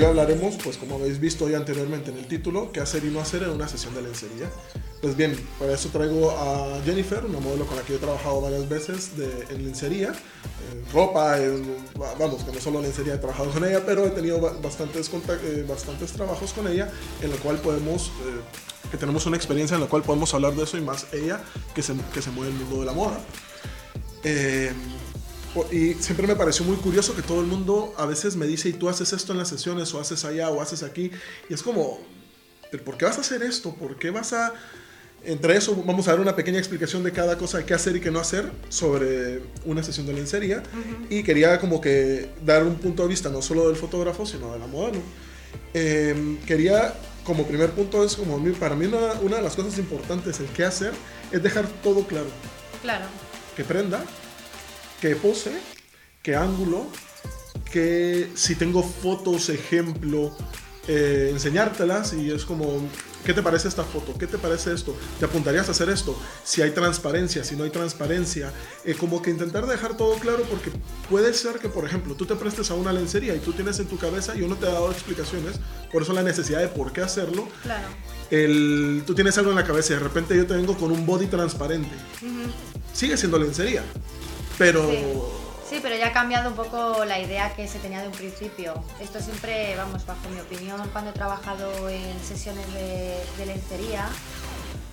hoy hablaremos, pues como habéis visto ya anteriormente en el título, qué hacer y no hacer en una sesión de lencería. Pues bien, para eso traigo a Jennifer, una modelo con la que he trabajado varias veces de, en lencería, en ropa, vamos, que no solo lencería he trabajado con ella, pero he tenido bastantes, eh, bastantes trabajos con ella, en lo cual podemos, eh, que tenemos una experiencia en la cual podemos hablar de eso y más ella que se, que se mueve en el mundo de la moda. Eh, y siempre me pareció muy curioso que todo el mundo a veces me dice, y tú haces esto en las sesiones, o haces allá, o haces aquí. Y es como, ¿por qué vas a hacer esto? ¿Por qué vas a...? Entre eso vamos a dar una pequeña explicación de cada cosa, de qué hacer y qué no hacer sobre una sesión de lencería. Y quería como que dar un punto de vista no solo del fotógrafo, sino de la modelo. Em, quería, como primer punto, es como para mí una, una de las cosas importantes, el qué hacer, es dejar todo claro. Claro. Que prenda, qué pose, qué ángulo, que si tengo fotos, ejemplo, eh, enseñártelas y es como, ¿qué te parece esta foto? ¿Qué te parece esto? ¿Te apuntarías a hacer esto? Si hay transparencia, si no hay transparencia, eh, como que intentar dejar todo claro porque puede ser que, por ejemplo, tú te prestes a una lencería y tú tienes en tu cabeza, yo no te he dado explicaciones, por eso la necesidad de por qué hacerlo. Claro. El, tú tienes algo en la cabeza y de repente yo te vengo con un body transparente. Sigue siendo lencería pero... Sí. pero ya ha cambiado un poco la idea que se tenía de un principio. Esto siempre, vamos, bajo mi opinión, cuando he trabajado en sesiones de, lencería,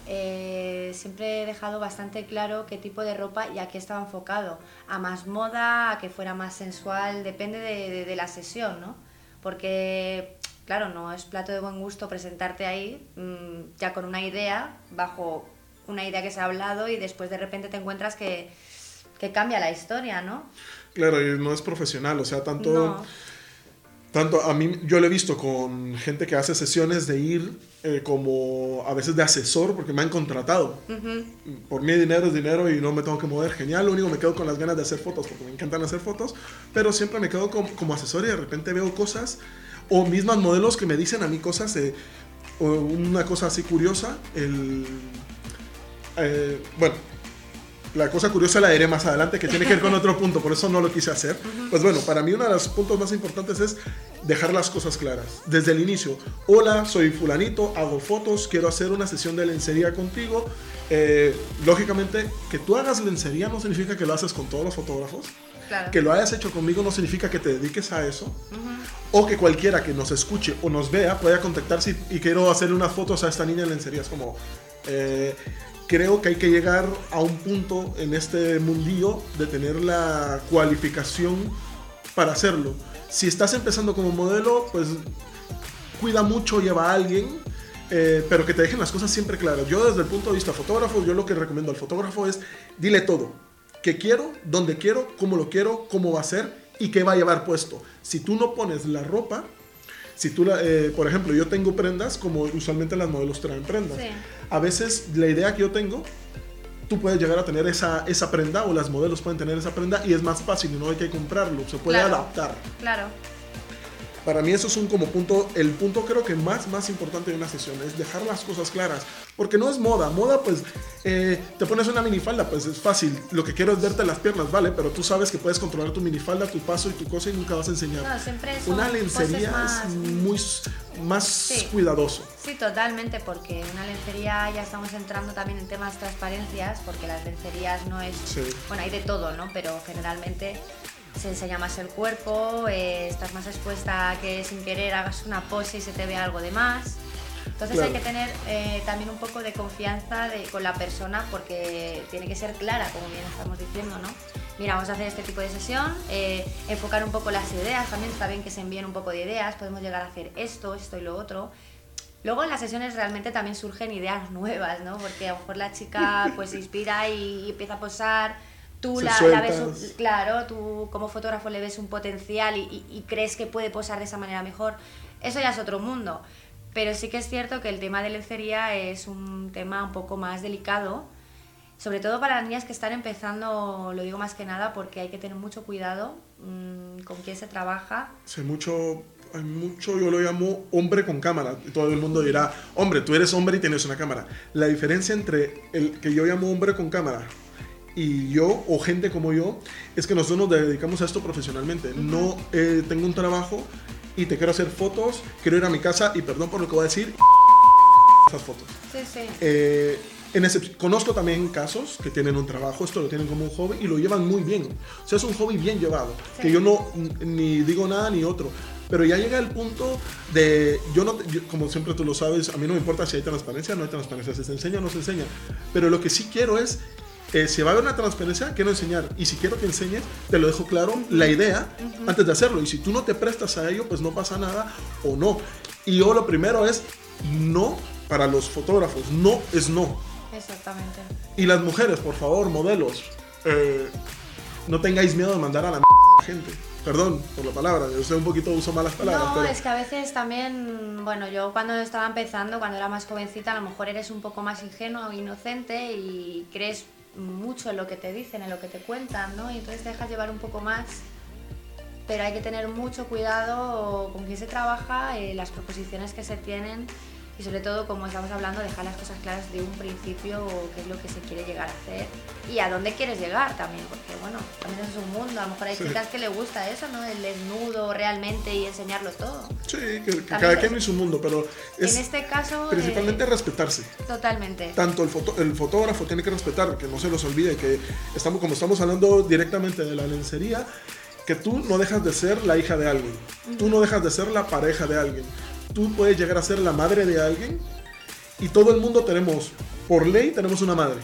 eh, siempre he dejado bastante claro qué tipo de ropa y a qué estaba enfocado. A más moda, a que fuera más sensual, depende de, la sesión, ¿no? Porque, claro, no es plato de buen gusto presentarte ahí mm, ya con una idea, bajo una idea que se ha hablado y después de repente te encuentras que que cambia la historia, ¿no? Claro, y no es profesional, o sea, tanto... Tanto a mí, yo lo he visto con gente que hace sesiones de ir eh, como a veces de asesor porque me han contratado. Por mí dinero es dinero y no me tengo que mover. Genial, lo único me quedo con las ganas de hacer fotos porque me encantan hacer fotos, pero siempre me quedo como, como asesor y de repente veo cosas o mismas modelos que me dicen a mí cosas de... una cosa así curiosa, el... Eh, bueno, la cosa curiosa la diré más adelante, que tiene que ver con otro punto, por eso no lo quise hacer. Pues bueno, para mí uno de los puntos más importantes es dejar las cosas claras. Desde el inicio, hola, soy fulanito, hago fotos, quiero hacer una sesión de lencería contigo. Eh, lógicamente, que tú hagas lencería no significa que lo haces con todos los fotógrafos. Que lo hayas hecho conmigo no significa que te dediques a eso. O que cualquiera que nos escuche o nos vea pueda contactarse y, quiero hacerle unas fotos a esta niña en lencería. Es como... Eh, creo que hay que llegar a un punto en este mundillo de tener la cualificación para hacerlo. Si estás empezando como modelo, pues cuida mucho, lleva a alguien, eh, pero que te dejen las cosas siempre claras. Yo desde el punto de vista fotógrafo, yo lo que recomiendo al fotógrafo es dile todo. ¿Qué quiero? ¿Dónde quiero? ¿Cómo lo quiero? ¿Cómo va a ser? ¿Y qué va a llevar puesto? Si tú no pones la ropa, si tú, eh, por ejemplo, yo tengo prendas como usualmente las modelos traen prendas. A veces la idea que yo tengo, tú puedes llegar a tener esa, esa prenda o las modelos pueden tener esa prenda y es más fácil y no hay que comprarlo, se puede adaptar. Claro. Para mí eso es un como punto, el punto creo que más, más importante de una sesión, es dejar las cosas claras. Porque no es moda, moda pues eh, te pones una minifalda, pues es fácil. Lo que quiero es verte las piernas, ¿vale? Pero tú sabes que puedes controlar tu minifalda, tu paso y tu cosa y nunca vas a enseñar. No, siempre una lencería es muy más cuidadoso. Sí, totalmente, porque una lencería ya estamos entrando también en temas transparencias, porque las lencerías no es... Bueno, hay de todo, ¿no? Pero generalmente se enseña más el cuerpo, eh, estás más expuesta a que sin querer hagas una pose y se te vea algo de más. Entonces hay que tener eh, también un poco de confianza con la persona porque tiene que ser clara, como bien estamos diciendo, ¿no? Mira, vamos a hacer este tipo de sesión, eh, enfocar un poco las ideas, también está bien que se envíen un poco de ideas, podemos llegar a hacer esto, esto y lo otro. Luego en las sesiones realmente también surgen ideas nuevas, ¿no? Porque a lo mejor la chica pues se inspira y empieza a posar tú la, ves, claro, tú como fotógrafo le ves un potencial y, crees que puede posar de esa manera mejor, eso ya es otro mundo. Pero sí que es cierto que el tema de lencería es un tema un poco más delicado, sobre todo para las niñas que están empezando, lo digo más que nada porque hay que tener mucho cuidado mm, con quién se trabaja. Sí, mucho, hay mucho, yo lo llamo hombre con cámara. Todo el mundo dirá, hombre, tú eres hombre y tienes una cámara. La diferencia entre el que yo llamo hombre con cámara y yo o gente como yo es que nosotros nos dedicamos a esto profesionalmente. No eh, tengo un trabajo y te quiero hacer fotos, quiero ir a mi casa y perdón por lo que voy a decir, esas fotos. Sí, sí. Eh, en conozco también casos que tienen un trabajo, esto lo tienen como un hobby y lo llevan muy bien. O sea, es un hobby bien llevado, que yo no ni digo nada ni otro. Pero ya llega el punto de, yo no, como siempre tú lo sabes, a mí no me importa si hay transparencia o no hay transparencia, si se enseña o no se enseña. Pero lo que sí quiero es eh, si va a haber una transparencia, quiero enseñar. Y si quiero que enseñes, te lo dejo claro, la idea, antes de hacerlo. Y si tú no te prestas a ello, pues no pasa nada o no. Y yo lo primero es no para los fotógrafos. No es no. Exactamente. Y las mujeres, por favor, modelos, eh, no tengáis miedo de mandar a la gente. Perdón por la palabra, yo sé un poquito uso malas palabras. No, es que a veces también, bueno, yo cuando estaba empezando, cuando era más jovencita, a lo mejor eres un poco más ingenuo, inocente y crees mucho en lo que te dicen, en lo que te cuentan, ¿no? Y entonces te dejas llevar un poco más. Pero hay que tener mucho cuidado con quién se trabaja, eh, las proposiciones que se tienen y sobre todo, como estamos hablando, dejar las cosas claras de un principio, qué es lo que se quiere llegar a hacer y a dónde quieres llegar también, porque bueno, también es un mundo, a lo mejor hay chicas que le gusta eso, ¿no? El desnudo realmente y enseñarlo todo. Sí, que, cada quien es un mundo, pero es en este caso principalmente eh, respetarse. Totalmente. Tanto el, foto, el fotógrafo tiene que respetar, que no se los olvide que estamos como estamos hablando directamente de la lencería, que tú no dejas de ser la hija de alguien, tú no dejas de ser la pareja de alguien tú puedes llegar a ser la madre de alguien y todo el mundo tenemos, por ley, tenemos una madre.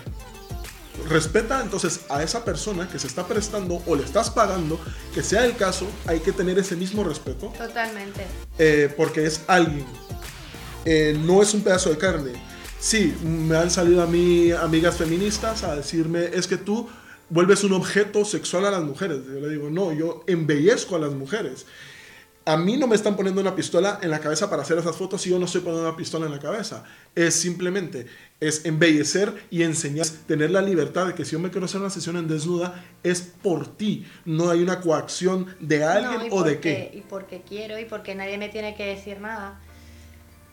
Respeta entonces a esa persona que se está prestando o le estás pagando, que sea el caso, hay que tener ese mismo respeto. Totalmente. Eh, porque es alguien, eh, no es un pedazo de carne. Sí, me han salido a mí amigas feministas a decirme, es que tú vuelves un objeto sexual a las mujeres. Yo le digo, no, yo embellezco a las mujeres a mí no me están poniendo una pistola en la cabeza para hacer esas fotos y yo no estoy poniendo una pistola en la cabeza. Es simplemente, es embellecer y enseñar, tener la libertad de que si yo me quiero hacer una sesión en desnuda, es por ti. No hay una coacción de alguien o de qué. Y porque quiero y porque nadie me tiene que decir nada.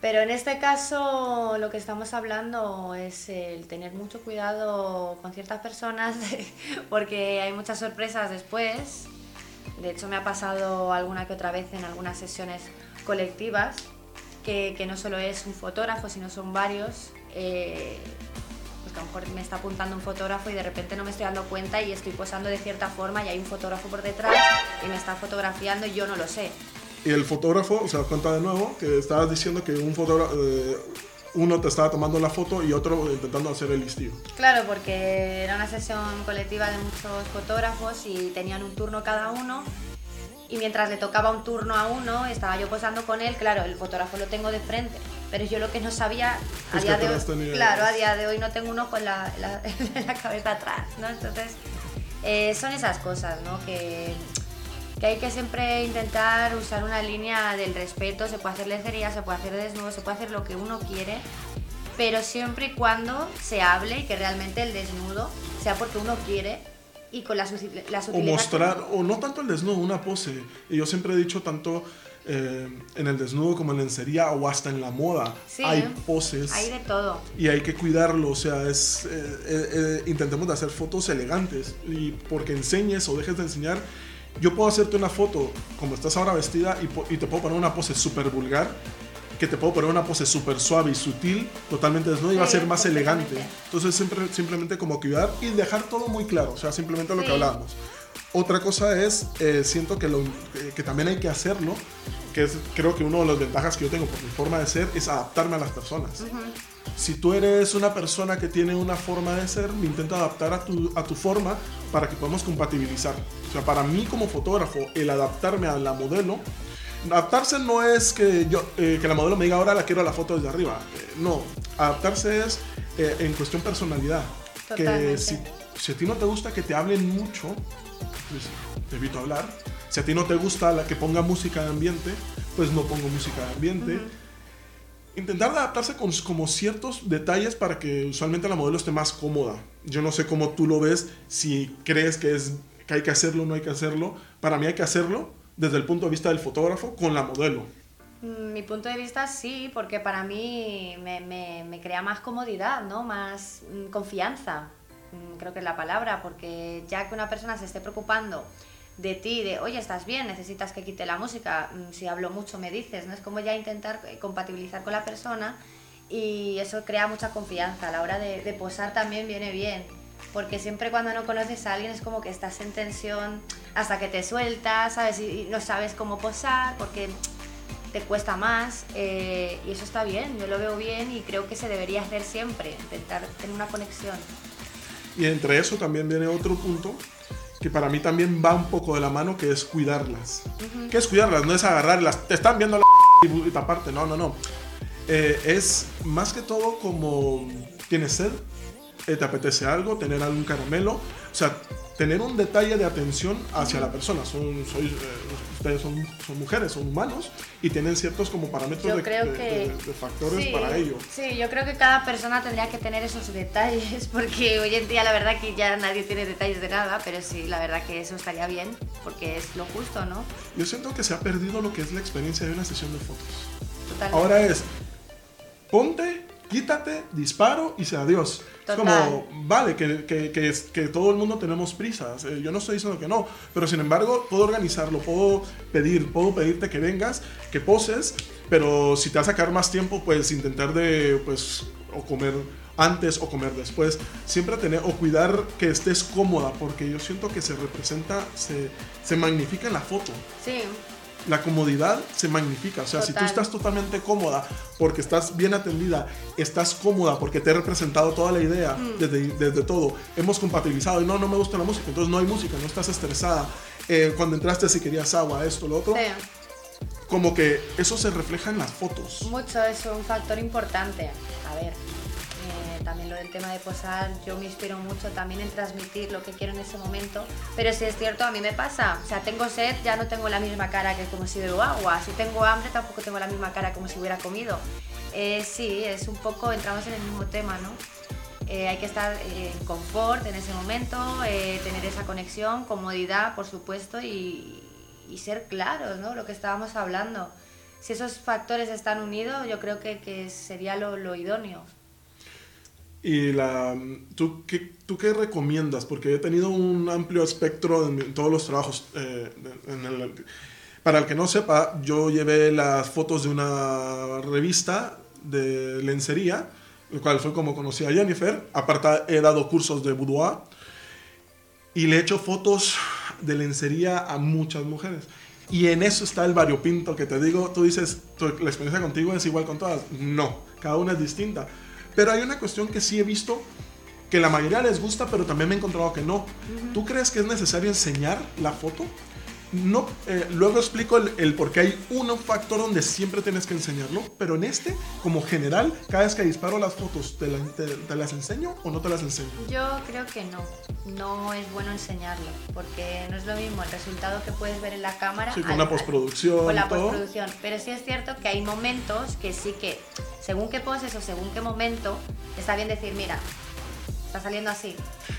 Pero en este caso lo que estamos hablando es el tener mucho cuidado con ciertas personas porque hay muchas sorpresas después de hecho, me ha pasado alguna que otra vez en algunas sesiones colectivas que, no solo es un fotógrafo, sino son varios. Eh, pues que a lo mejor me está apuntando un fotógrafo y de repente no me estoy dando cuenta y estoy posando de cierta forma y hay un fotógrafo por detrás y me está fotografiando y yo no lo sé. Y el fotógrafo, o sea, cuenta de nuevo que estabas diciendo que un fotógrafo, eh, uno te estaba tomando la foto y otro intentando hacer el listillo. Claro, porque era una sesión colectiva de muchos fotógrafos y tenían un turno cada uno. Y mientras le tocaba un turno a uno, estaba yo posando con él. Claro, el fotógrafo lo tengo de frente, pero yo lo que no sabía a día de hoy, claro, a día de hoy no tengo un ojo en la, la, cabeza atrás, ¿no? Entonces, eh, son esas cosas, ¿no? Que que hay que siempre intentar usar una línea del respeto, se puede hacer lencería, se puede hacer desnudo, se puede hacer lo que uno quiere, pero siempre y cuando se hable y que realmente el desnudo sea porque uno quiere y con la, la O mostrar, o no tanto el desnudo, una pose. Y yo siempre he dicho tanto eh, en el desnudo como en lencería o hasta en la moda. hay poses. Hay de todo. Y hay que cuidarlo, o sea, es eh, eh, intentemos de hacer fotos elegantes. Y porque enseñes o dejes de enseñar yo puedo hacerte una foto como estás ahora vestida y, te puedo poner una pose súper vulgar, que te puedo poner una pose súper suave y sutil, totalmente desnuda y va a ser más elegante. Entonces siempre, simplemente como cuidar y dejar todo muy claro, o sea, simplemente lo que hablábamos. Otra cosa es, eh, siento que, lo, que también hay que hacerlo, que es creo que una de las ventajas que yo tengo por mi forma de ser es adaptarme a las personas. Si tú eres una persona que tiene una forma de ser, me intento adaptar a tu, a tu forma para que podamos compatibilizar. O sea, para mí como fotógrafo, el adaptarme a la modelo, adaptarse no es que, yo, eh, que la modelo me diga ahora la quiero la foto desde arriba. Eh, no, adaptarse es eh, en cuestión personalidad. Que si, si, a ti no te gusta que te hablen mucho, pues te evito hablar. Si a ti no te gusta la que ponga música de ambiente, pues no pongo música de ambiente. Intentar adaptarse con como ciertos detalles para que usualmente la modelo esté más cómoda. Yo no sé cómo tú lo ves, si crees que es que hay que hacerlo o no hay que hacerlo. Para mí hay que hacerlo desde el punto de vista del fotógrafo con la modelo. Mm, mi punto de vista sí, porque para mí me, me, crea más comodidad, ¿no? más mm, confianza, mm, creo que es la palabra, porque ya que una persona se esté preocupando de ti, de, oye, estás bien, necesitas que quite la música, mm, si hablo mucho me dices, ¿no? Es como ya intentar eh, compatibilizar con la persona y eso crea mucha confianza. A la hora de, posar también viene bien, porque siempre cuando no conoces a alguien es como que estás en tensión hasta que te sueltas, ¿sabes? Y no sabes cómo posar, porque te cuesta más eh, y eso está bien, yo lo veo bien y creo que se debería hacer siempre, intentar tener una conexión. Y entre eso también viene otro punto que para mí también va un poco de la mano, que es cuidarlas. ¿Qué es cuidarlas? No es agarrarlas, te están viendo la y taparte, no, no, no. Eh, es más que todo como tienes sed, eh, te apetece algo, tener algún caramelo, o sea, tener un detalle de atención hacia la persona. Son, eh, ustedes son, son, mujeres, son humanos y tienen ciertos como parámetros de, de, factores para ello. Sí, yo creo que cada persona tendría que tener esos detalles porque hoy en día la verdad que ya nadie tiene detalles de nada, pero sí, la verdad que eso estaría bien porque es lo justo, ¿no? Yo siento que se ha perdido lo que es la experiencia de una sesión de fotos. Totalmente. Ahora es, ponte, quítate, disparo y sea adiós. Es como, vale, que, que, que, que, todo el mundo tenemos prisas. Eh, yo no estoy diciendo que no, pero sin embargo, puedo organizarlo, puedo pedir, puedo pedirte que vengas, que poses, pero si te va a sacar más tiempo, pues intentar de, pues, o comer antes o comer después. Siempre tener o cuidar que estés cómoda, porque yo siento que se representa, se, se magnifica en la foto. Sí la comodidad se magnifica. O sea, si tú estás totalmente cómoda porque estás bien atendida, estás cómoda porque te he representado toda la idea mm. desde, desde, todo, hemos compatibilizado y no, no me gusta la música, entonces no hay música, no estás estresada. Eh, cuando entraste si querías agua, esto, lo otro. Como que eso se refleja en las fotos. Mucho, es un factor importante. A ver, también lo del tema de posar, yo me inspiro mucho también en transmitir lo que quiero en ese momento, pero si es cierto, a mí me pasa, o sea, tengo sed, ya no tengo la misma cara que como si bebo agua, si tengo hambre tampoco tengo la misma cara como si hubiera comido. Eh, sí, es un poco, entramos en el mismo tema, ¿no? Eh, hay que estar en confort en ese momento, eh, tener esa conexión, comodidad, por supuesto, y, y, ser claros, ¿no? Lo que estábamos hablando. Si esos factores están unidos, yo creo que, que sería lo, lo idóneo. ¿Y la, ¿tú, qué, tú qué recomiendas? Porque he tenido un amplio espectro en, todos los trabajos. Eh, para el que no sepa, yo llevé las fotos de una revista de lencería, el cual fue como conocí a Jennifer. Aparte, he dado cursos de boudoir y le he hecho fotos de lencería a muchas mujeres. Y en eso está el variopinto que te digo. Tú dices, la experiencia contigo es igual con todas. No, cada una es distinta. Pero hay una cuestión que sí he visto que la mayoría les gusta, pero también me he encontrado que no. ¿Tú crees que es necesario enseñar la foto? No, eh, luego explico el, por qué hay un factor donde siempre tienes que enseñarlo, pero en este, como general, cada vez que disparo las fotos, ¿te, te, las enseño o no te las enseño? Yo creo que no, no es bueno enseñarlo, porque no es lo mismo el resultado que puedes ver en la cámara. Sí, con la postproducción. Con la postproducción, pero sí es cierto que hay momentos que sí que, según qué poses o según qué momento, está bien decir, mira, está saliendo así.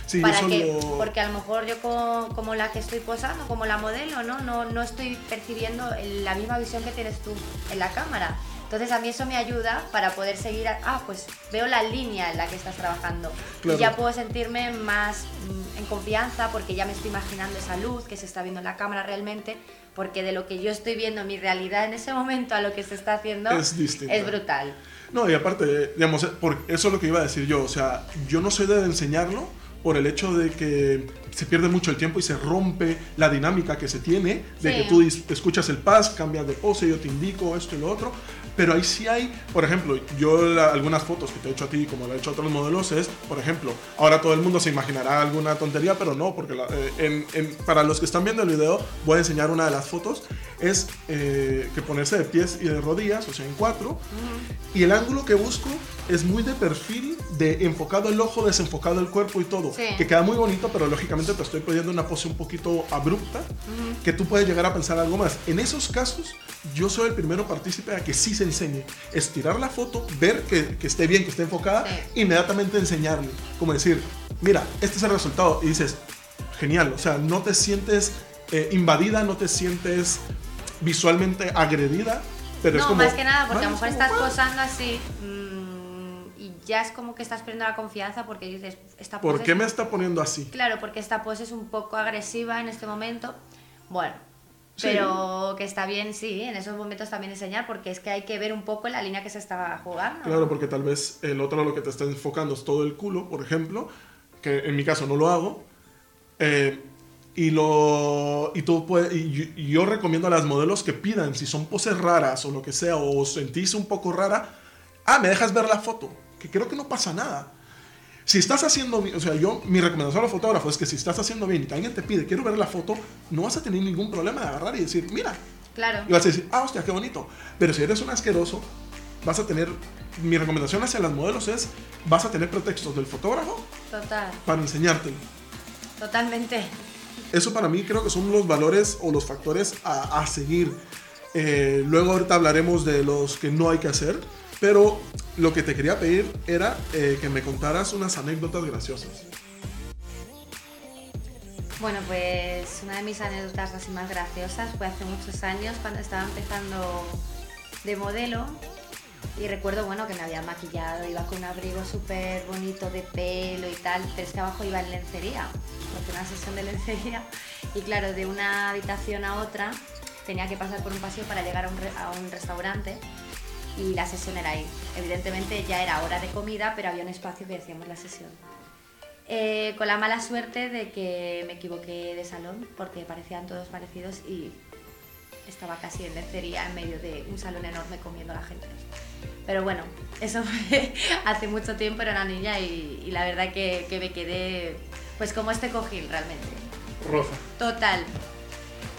Sí, para que, Porque a lo mejor yo como, la que estoy posando, como la modelo, ¿no? ¿no? No estoy percibiendo la misma visión que tienes tú en la cámara. Entonces a mí eso me ayuda para poder seguir, ah, pues veo la línea en la que estás trabajando y ya puedo sentirme más mm, en confianza porque ya me estoy imaginando esa luz que se está viendo en la cámara realmente, porque de lo que yo estoy viendo, mi realidad en ese momento a lo que se está haciendo es, es brutal. No, y aparte, digamos, eso es lo que iba a decir yo, o sea, yo no soy de enseñarlo por el hecho de que se pierde mucho el tiempo y se rompe la dinámica que se tiene, de que tú escuchas el paz, cambias de pose, yo te indico esto y lo otro, pero ahí sí hay, por ejemplo, yo algunas fotos que te he hecho a ti, como lo he hecho a otros modelos, es, por ejemplo, ahora todo el mundo se imaginará alguna tontería, pero no, porque eh, para los que están viendo el video, voy a enseñar una de las fotos, es eh, que ponerse de pies y de rodillas, o sea, en cuatro, y el ángulo que busco es muy de perfil, de enfocado el ojo, desenfocado el cuerpo y todo, que queda muy bonito, pero lógicamente te estoy pidiendo una pose un poquito abrupta, que tú puedes llegar a pensar algo más. En esos casos, yo soy el primero partícipe a que sí se enseñe. Estirar la foto, ver que, que esté bien, que esté enfocada, inmediatamente enseñarle. Como decir, mira, este es el resultado. Y dices, genial. O sea, no te sientes eh, invadida, no te sientes visualmente agredida. Pero no, es como, más que nada, porque a lo mejor estás posando así mmm, y ya es como que estás perdiendo la confianza porque dices, esta pose ¿Por qué me está poniendo así? Claro, porque esta pose es un poco agresiva en este momento Bueno, pero que está bien, sí, en esos momentos también enseñar, porque es que hay que ver un poco la línea que se está jugando. Claro, porque tal vez el otro lo que te está enfocando es todo el culo, por ejemplo, que en mi caso no lo hago. Eh, y, lo, y, tú puedes, y yo, recomiendo a las modelos que pidan, si son poses raras o lo que sea, o sentís un poco rara, ah, me dejas ver la foto, que creo que no pasa nada. Si estás haciendo bien, o sea, yo, mi recomendación a los fotógrafos es que si estás haciendo bien y alguien te pide, quiero ver la foto, no vas a tener ningún problema de agarrar y decir, mira. Claro. Y vas a decir, ah, hostia, qué bonito. Pero si eres un asqueroso, vas a tener, mi recomendación hacia las modelos es, vas a tener pretextos del fotógrafo. Total. Para enseñarte. Totalmente. Eso para mí creo que son los valores o los factores a, seguir. Eh, luego ahorita hablaremos de los que no hay que hacer, pero lo que te quería pedir era eh, que me contaras unas anécdotas graciosas. Bueno, pues una de mis anécdotas más graciosas fue hace muchos años cuando estaba empezando de modelo y recuerdo, bueno, que me había maquillado, iba con un abrigo súper bonito de pelo y tal, pero es que abajo iba en lencería, porque una sesión de lencería. Y claro, de una habitación a otra tenía que pasar por un pasillo para llegar a un, a un restaurante y la sesión era ahí. Evidentemente ya era hora de comida, pero había un espacio que decíamos la sesión. Eh, con la mala suerte de que me equivoqué de salón porque parecían todos parecidos y estaba casi en lencería en medio de un salón enorme comiendo a la gente. Pero bueno, eso fue hace mucho tiempo, era una niña y, la verdad que, que, me quedé pues como este cojil realmente. Roja. Total.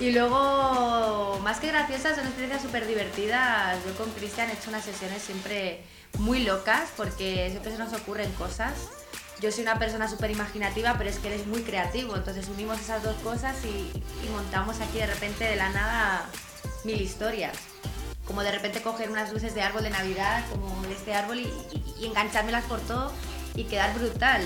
Y luego, más que graciosas, son experiencias súper divertidas. Yo con Cristian he hecho unas sesiones siempre muy locas porque siempre se nos ocurren cosas. Yo soy una persona súper imaginativa, pero es que él es muy creativo. Entonces unimos esas dos cosas y, montamos aquí de repente de la nada mil historias. Como de repente coger unas luces de árbol de Navidad, como este árbol, y, y enganchármelas por todo y quedar brutal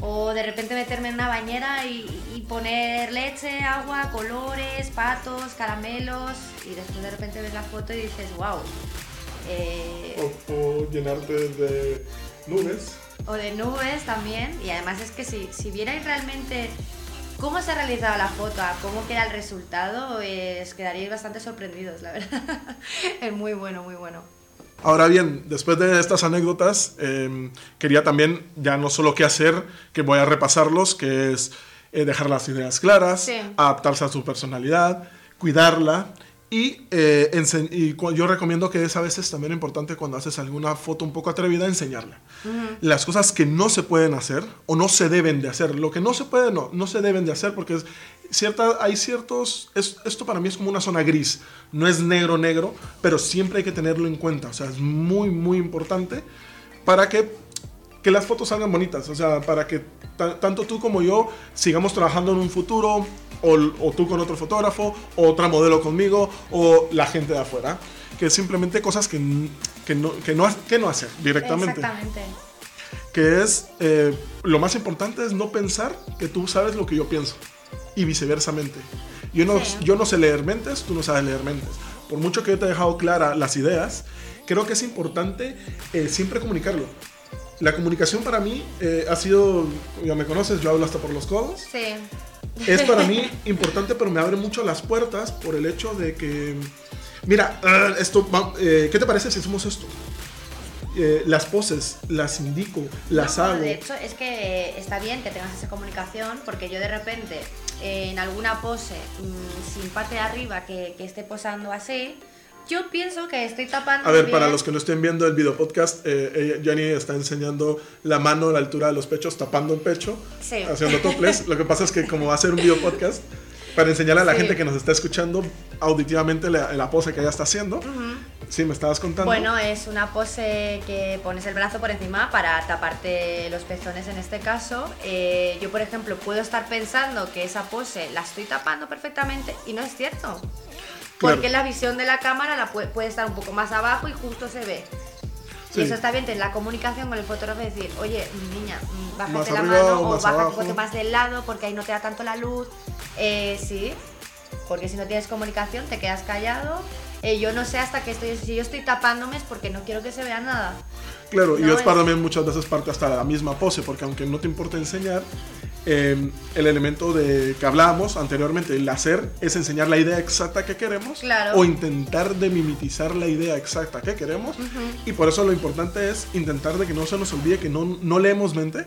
o de repente meterme en una bañera y, poner leche, agua, colores, patos, caramelos y después de repente ves la foto y dices, wow. Eh, o, llenarte de nubes. O de nubes también y además es que si, si vierais realmente cómo se ha realizado la foto, cómo queda el resultado, pues quedaríais bastante sorprendidos, la verdad. es muy bueno, muy bueno. Ahora bien, después de estas anécdotas, em, quería también ya no solo qué hacer, que voy a repasarlos, que es eh, dejar las ideas claras, adaptarse a su personalidad, cuidarla y, eh, y, yo recomiendo que es a veces también importante cuando haces alguna foto un poco atrevida enseñarla. Las cosas que no se pueden hacer o no se deben de hacer. Lo que no se puede, no, no se deben de hacer porque es cierta, hay ciertos... esto para mí es como una zona gris. No es negro, negro, pero siempre hay que tenerlo en cuenta. O sea, es muy, muy importante para que, que las fotos salgan bonitas. O sea, para que tanto tú como yo sigamos trabajando en un futuro o, tú con otro fotógrafo, o otra modelo conmigo, o la gente de afuera. Que simplemente cosas que, que, no, que, no, que no hacer directamente. Exactamente. Que es, eh, lo más importante es no pensar que tú sabes lo que yo pienso. Y viceversamente. Yo no, yo no sé leer mentes, tú no sabes leer mentes. Por mucho que yo te he dejado clara las ideas, creo que es importante eh, siempre comunicarlo. La comunicación para mí eh, ha sido, ya me conoces, yo hablo hasta por los codos. Sí es para mí importante, pero me abre mucho las puertas por el hecho de que, mira, ah, esto, eh, ¿qué te parece si hacemos esto? Eh, las poses las indico, las hago. De hecho, es que está bien que tengas esa comunicación, porque yo de repente en alguna pose mm, sin parte de arriba que, que esté posando así, yo pienso que estoy tapando. A ver, para los que no estén viendo el video podcast, eh, Jenny está enseñando la mano a la altura de los pechos, tapando el pecho, haciendo toples. Lo que pasa es que, como va a ser un video podcast, para enseñarle a la gente que nos está escuchando auditivamente la, pose que ella está haciendo. Sí, me estabas contando. Bueno, es una pose que pones el brazo por encima para taparte los pezones en este caso. Eh, yo, por ejemplo, puedo estar pensando que esa pose la estoy tapando perfectamente y no es cierto. Porque la visión de la cámara la puede, estar un poco más abajo y justo se ve. Y eso está bien, tener la comunicación con el fotógrafo y decir, oye, niña, mm, bájate la mano o bájate un poco más del lado porque ahí no te da tanto la luz. Eh, sí, porque si no tienes comunicación te quedas callado. Eh, yo no sé hasta que estoy, si yo estoy tapándome es porque no quiero que se vea nada. Claro, y es para también muchas veces parte hasta la misma pose, porque aunque no te importa enseñar, Em, el elemento de que hablábamos anteriormente, el hacer es enseñar la idea exacta que queremos o intentar de mimetizar la idea exacta que queremos. Y por eso lo importante es intentar de que no se nos olvide que no, no leemos mente,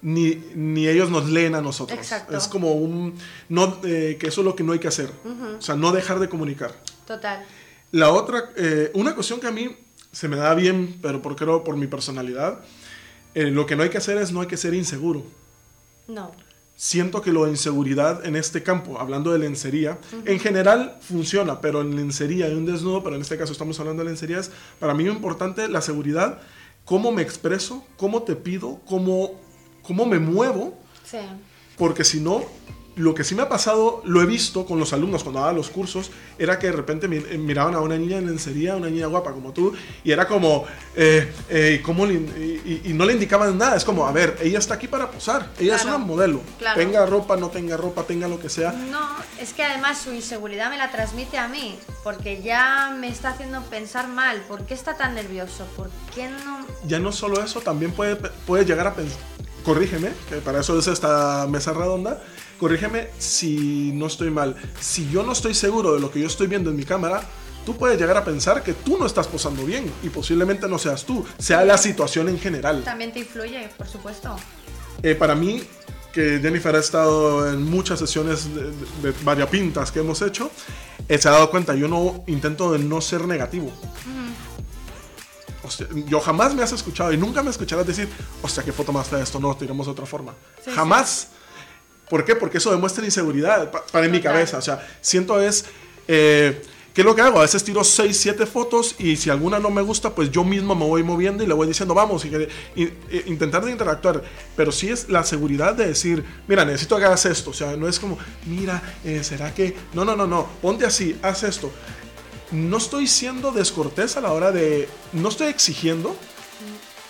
ni, ni, ellos nos leen a nosotros. Es como un... No, eh, que eso es lo que no hay que hacer. O sea, no dejar de comunicar. Total. La otra, eh, una cuestión que a mí se me da bien, pero por, creo por mi personalidad, eh, lo que no hay que hacer es no hay que ser inseguro. No. Siento que la inseguridad en este campo, hablando de lencería, en general funciona, pero en lencería y un desnudo, pero en este caso estamos hablando de lencerías, para mí es importante la seguridad, cómo me expreso, cómo te pido, cómo, cómo me muevo. Sí. Porque si no, lo que sí me ha pasado, lo he visto con los alumnos cuando daba los cursos, era que de repente eh, miraban a una niña en lencería, una niña guapa como tú, y era como, eh, eh, y, no le indicaban nada. Es como, a ver, ella está aquí para posar, ella es una modelo. Tenga ropa, no tenga ropa, tenga lo que sea. No, es que además su inseguridad me la transmite a mí, porque ya me está haciendo pensar mal. ¿Por qué está tan nervioso? ¿Por qué no.? Ya no solo eso, también puede, puede llegar a pensar. Corrígeme, que para eso es esta mesa redonda corrígeme si no estoy mal, si yo no estoy seguro de lo que yo estoy viendo en mi cámara, tú puedes llegar a pensar que tú no estás posando bien y posiblemente no seas tú, sea la situación en general. También te influye, por supuesto. Eh, para mí, que Jennifer ha estado en muchas sesiones de, variapintas que hemos hecho, eh, se ha dado cuenta, yo no intento de no ser negativo. Yo jamás me has escuchado y nunca me escucharás decir, hostia, qué foto más fea esto, no, tiremos de otra forma. jamás. ¿Por qué? Porque eso demuestra inseguridad para en mi cabeza. O sea, siento es... Eh, ¿Qué es lo que hago? A veces tiro 6, 7 fotos y si alguna no me gusta, pues yo mismo me voy moviendo y le voy diciendo, vamos, y, intentar de interactuar. Pero sí es la seguridad de decir, mira, necesito que hagas esto. O sea, no es como, mira, eh, ¿será que...? No, no, no, no, ponte así, haz esto. No estoy siendo descortés a la hora de... No estoy exigiendo,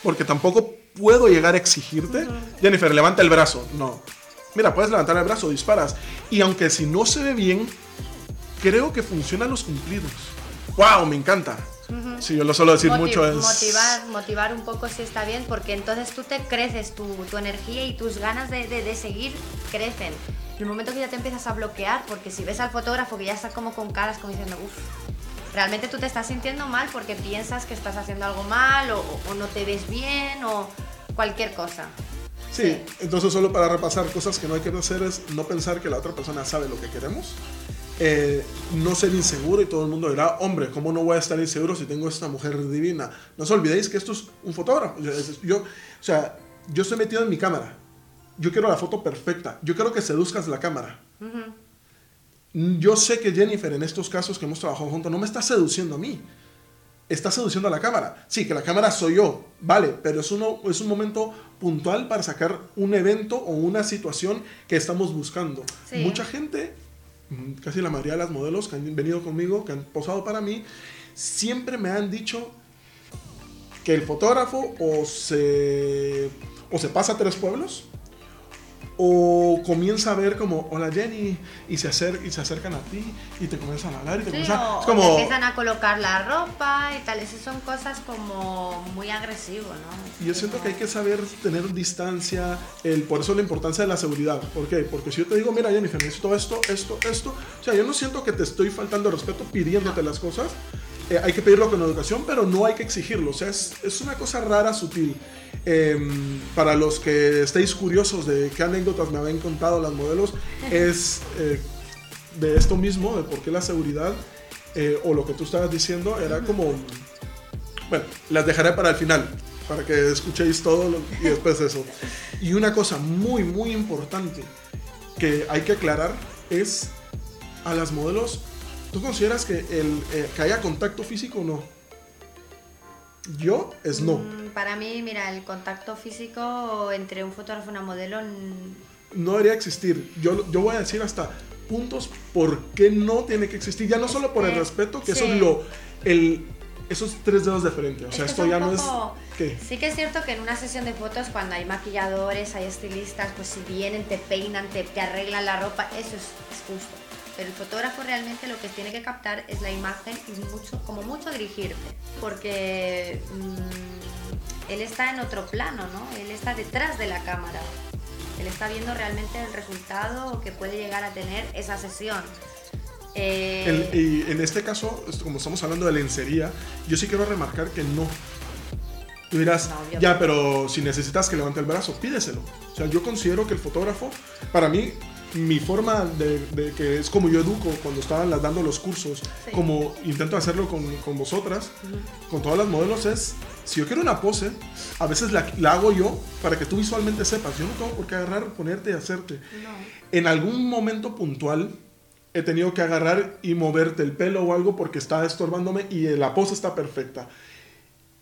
porque tampoco puedo llegar a exigirte. Jennifer, levanta el brazo. No, Mira, puedes levantar el brazo, disparas. Y aunque si no se ve bien, creo que funcionan los cumplidos. ¡Wow! Me encanta. Si yo lo suelo decir mucho es... Motivar, motivar un poco si está bien, porque entonces tú te creces, tu, tu energía y tus ganas de, de, seguir crecen. En el momento que ya te empiezas a bloquear, porque si ves al fotógrafo que ya está como con caras, como diciendo, uff, realmente tú te estás sintiendo mal porque piensas que estás haciendo algo mal o, o no te ves bien o cualquier cosa. Sí, entonces solo para repasar cosas que no hay que hacer es no pensar que la otra persona sabe lo que queremos. Eh, no ser inseguro y todo el mundo dirá, hombre, ¿cómo no voy a estar inseguro si tengo esta mujer divina? No os olvidéis que esto es un fotógrafo. Yo, o sea, yo estoy metido en mi cámara. Yo quiero la foto perfecta. Yo quiero que seduzcas la cámara. Yo sé que Jennifer, en estos casos que hemos trabajado juntos, no me está seduciendo a mí está seduciendo a la cámara. Sí, que la cámara soy yo, vale, pero es, uno, es un momento puntual para sacar un evento o una situación que estamos buscando. Mucha gente, mm, casi la mayoría de las modelos que han venido conmigo, que han posado para mí, siempre me han dicho que el fotógrafo o se, o se pasa a tres pueblos o comienza a ver como, hola Jenny, y se, acer y se acercan a ti y te comienzan a hablar y te comienzan o, como... te empiezan a colocar la ropa y tal, esas son cosas como muy agresivas, ¿no? Yo siento que hay que saber tener distancia, el, por eso la importancia de la seguridad. ¿Por qué? Porque si yo te digo, mira Jennifer, necesito esto, esto, esto, o sea, yo no siento que te estoy faltando respeto pidiéndote las cosas, eh, hay que pedirlo con educación, pero no hay que exigirlo, o sea, es, es una cosa rara, sutil. Em, para los que estéis curiosos de qué anécdotas me habían contado las modelos, es eh, de esto mismo, de por qué la seguridad, eh, o lo que tú estabas diciendo, era como... Bueno, las dejaré para el final, para que escuchéis todo y después eso. Y una cosa muy, muy importante que hay que aclarar es a las modelos, ¿tú consideras que, el, eh, que haya contacto físico o no? Yo es no. Mm, para mí, mira, el contacto físico entre un fotógrafo y una modelo... No debería existir. Yo, yo voy a decir hasta puntos por qué no tiene que existir. Ya no solo por el respeto, que eso es lo... El, esos tres dedos de frente. O sea, esto ya no es... ¿qué? Sí que es cierto que en una sesión de fotos, cuando hay maquilladores, hay estilistas, pues si vienen, te peinan, te, te arreglan la ropa, eso es, es justo pero el fotógrafo realmente lo que tiene que captar es la imagen y mucho, como mucho dirigirte, porque mm, él está en otro plano, ¿no? Él está detrás de la cámara. Él está viendo realmente el resultado que puede llegar a tener esa sesión. Eh, y en este caso, como estamos hablando de lencería, yo sí quiero remarcar que no. Tú dirás, ya, pero si necesitas que levante el brazo, pídeselo. O sea, yo considero que el fotógrafo, para mí, mi forma de, que es como yo educo cuando estaban dando los cursos, como intento hacerlo con, con vosotras, con todas las modelos, es si yo quiero una pose, a veces la, la, hago yo para que tú visualmente sepas. Yo no tengo por qué agarrar, ponerte y hacerte. En algún momento puntual he tenido que agarrar y moverte el pelo o algo porque está estorbándome y la pose está perfecta.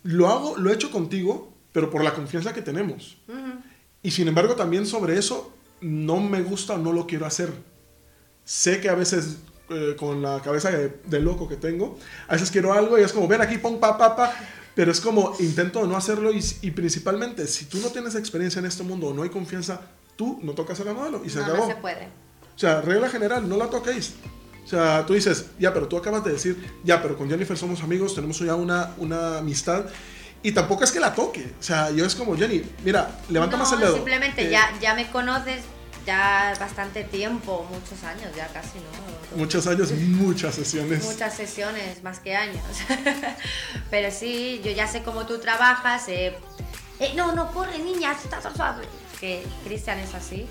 Lo hago, lo he hecho contigo, pero por la confianza que tenemos. Y sin embargo, también sobre eso no me gusta o no lo quiero hacer. Sé que a veces eh, con la cabeza de, loco que tengo, a veces quiero algo y es como, ven aquí, pon pa, pa, pa, pero es como, intento no hacerlo y, principalmente, si tú no tienes experiencia en este mundo o no hay confianza, tú no tocas a la modelo y se acabó. No se puede. O sea, regla general, no la toquéis. O sea, tú dices, ya, pero tú acabas de decir, ya, pero con Jennifer somos amigos, tenemos ya una, una amistad. Y tampoco es que la toque. O sea, yo es como, Jenny, mira, levanta más el dedo. Simplemente ya, ya me conoces ya bastante tiempo, muchos años ya casi, ¿no? Muchos años, muchas sesiones. Muchas sesiones, más que años. Pero sí, yo ya sé cómo tú trabajas. Eh, eh, no, no, corre, niña, estás suave. Que Cristian es así.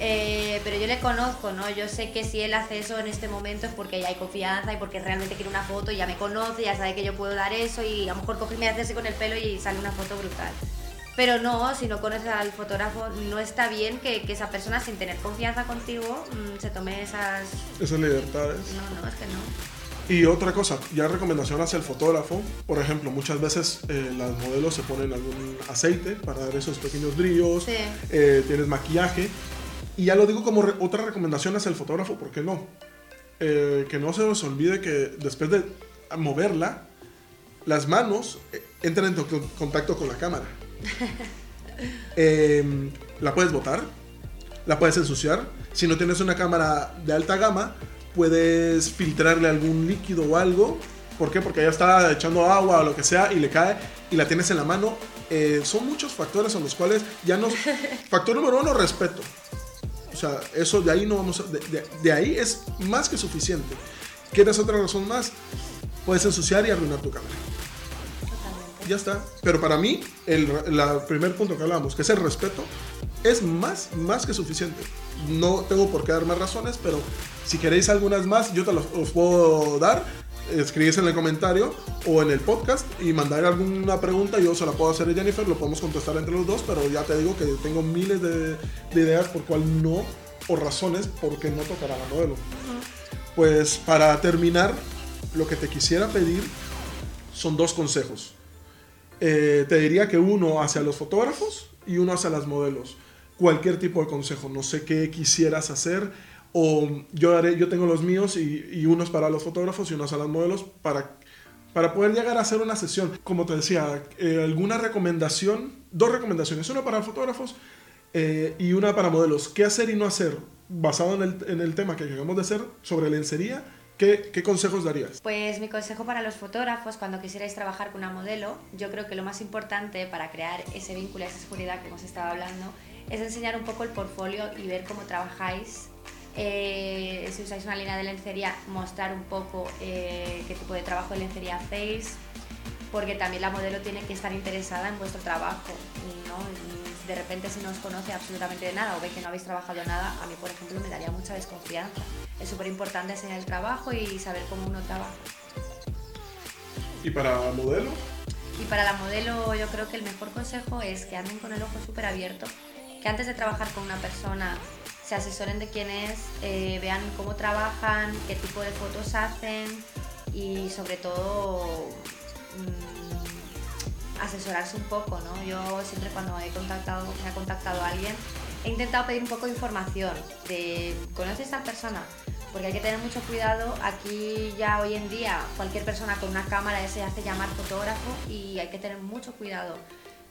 Eh, pero yo le conozco, ¿no? Yo sé que si él hace eso en este momento es porque ya hay confianza y porque realmente quiere una foto y ya me conoce, ya sabe que yo puedo dar eso y a lo mejor coge y me hace así con el pelo y sale una foto brutal. Pero no, si no conoces al fotógrafo, no está bien que, que esa persona sin tener confianza contigo mm, se tome esas... Esas libertades. No, no, es que no. Y otra cosa, ya recomendación hacia el fotógrafo, por ejemplo, muchas veces eh, las modelos se ponen algún aceite para dar esos pequeños brillos, eh, tienes maquillaje, y ya lo digo como otra recomendación hacia el fotógrafo, ¿por qué no? Eh, que no se os olvide que después de moverla, las manos entran en contacto con la cámara. Em, la puedes botar, la puedes ensuciar. Si no tienes una cámara de alta gama, puedes filtrarle algún líquido o algo. ¿Por qué? Porque ya está echando agua o lo que sea y le cae y la tienes en la mano. Eh, son muchos factores en los cuales ya no... Factor número uno, respeto. O sea, eso de ahí no vamos de, ahí es más que suficiente. ¿Quieres otra razón más? Puedes ensuciar y arruinar tu cámara ya está. Pero para mí, el primer punto que hablábamos, que es el respeto, es más, más que suficiente. No tengo por qué dar más razones, pero si queréis algunas más, yo te las os puedo dar. Escribís en el comentario o en el podcast y mandar alguna pregunta. Yo se la puedo hacer a Jennifer, lo podemos contestar entre los dos, pero ya te digo que tengo miles de, ideas por cuál no, o razones por qué no tocará la modelo. Pues para terminar, lo que te quisiera pedir son dos consejos. Eh, te diría que uno hacia los fotógrafos y uno hacia las modelos. Cualquier tipo de consejo, no sé qué quisieras hacer o yo, haré, yo tengo los míos y, unos para los fotógrafos y unos a las modelos para, para poder llegar a hacer una sesión. Como te decía, eh, alguna recomendación, dos recomendaciones, una para fotógrafos eh, y una para modelos. ¿Qué hacer y no hacer? Basado en el, en el tema que acabamos de hacer sobre lencería ¿Qué, consejos darías? Pues mi consejo para los fotógrafos, cuando quisierais trabajar con una modelo, yo creo que lo más importante para crear ese vínculo, esa seguridad que hemos estado hablando, es enseñar un poco el portfolio y ver cómo trabajáis. Eh, si usáis una línea de lencería, mostrar un poco eh, qué tipo de trabajo de lencería hacéis, porque también la modelo tiene que estar interesada en vuestro trabajo. ¿no? de repente si no os conoce absolutamente de nada o ve que no habéis trabajado nada, a mí por ejemplo me daría mucha desconfianza. Es súper importante enseñar el trabajo y saber cómo uno trabaja. ¿Y para modelo? Y para la modelo yo creo que el mejor consejo es que anden con el ojo súper abierto, que antes de trabajar con una persona se asesoren de quién es, eh, vean cómo trabajan, qué tipo de fotos hacen y sobre todo... Mm, asesorarse un poco, ¿no? Yo siempre cuando he contactado, me ha contactado alguien, he intentado pedir un poco de información de, ¿conoces a esa persona? Porque hay que tener mucho cuidado. Aquí ya hoy en día cualquier persona con una cámara se hace llamar fotógrafo y hay que tener mucho cuidado.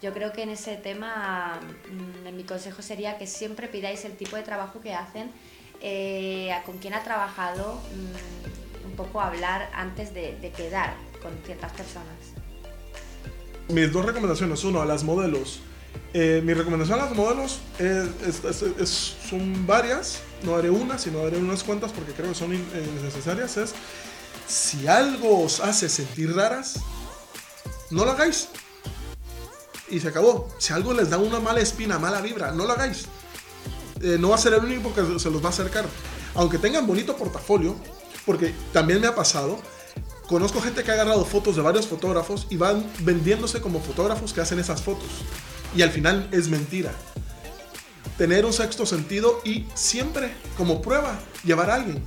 Yo creo que en ese tema mm, mi consejo sería que siempre pidáis el tipo de trabajo que hacen, eh, con quién ha trabajado, mm, un poco hablar antes de quedar con ciertas personas mis dos recomendaciones, uno, a las modelos Eh, mi recomendación a los modelos son varias, no haré una, sino haré unas cuantas porque creo que son necesarias. Es si algo os hace sentir raras, no lo hagáis. Y se acabó. Si algo les da una mala espina, mala vibra, no lo hagáis. Eh, no va a ser el único que se los va a acercar. Aunque tengan bonito portafolio, porque también me ha pasado, conozco gente que ha agarrado fotos de varios fotógrafos y van vendiéndose como fotógrafos que hacen esas fotos. Y al final es mentira. Tener un sexto sentido y siempre, como prueba, llevar a alguien.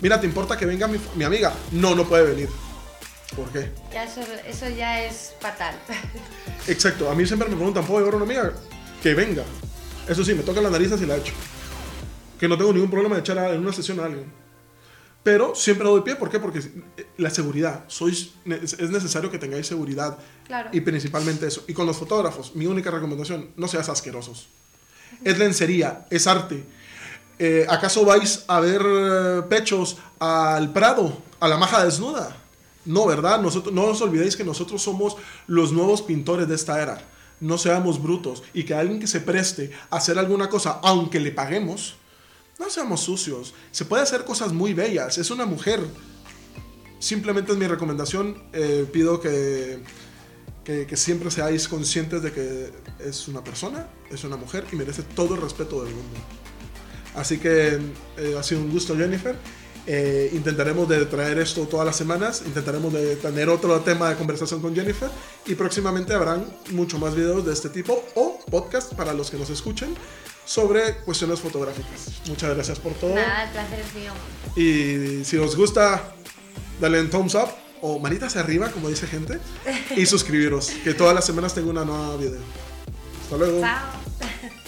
Mira, ¿te importa que venga mi, amiga? No, no puede venir. ¿Por qué? eso, ya es fatal. Exacto. A mí siempre me preguntan, ¿puedo llevar una amiga? Que venga. Eso sí, me toca la nariz y la echo. Que no tengo ningún problema de echar en una sesión a alguien. Pero siempre doy pie, ¿por qué? Porque la seguridad, sois, es necesario que tengáis seguridad. Claro. Y principalmente eso. Y con los fotógrafos, mi única recomendación, no seas asquerosos. Es lencería, es arte. Eh, ¿Acaso vais a ver eh, pechos al Prado, a la maja desnuda? No, ¿verdad? Nosotros, no os olvidéis que nosotros somos los nuevos pintores de esta era. No seamos brutos y que alguien que se preste a hacer alguna cosa, aunque le paguemos, no seamos sucios. Se puede hacer cosas muy bellas. Es una mujer. Simplemente es mi recomendación. Eh, pido que, que, siempre seáis conscientes de que es una persona, es una mujer y merece todo el respeto del mundo. Así que eh, ha sido un gusto, Jennifer. Eh, intentaremos de traer esto todas las semanas, intentaremos de tener otro tema de conversación con Jennifer y próximamente habrán mucho más videos de este tipo o podcast para los que nos escuchen sobre cuestiones fotográficas. Muchas gracias por todo. Nada, el placer es mío. Y si os gusta, dale un thumbs up o manitas arriba, como dice gente, y suscribiros, que todas las semanas tengo una nueva video. Hasta luego. Chao.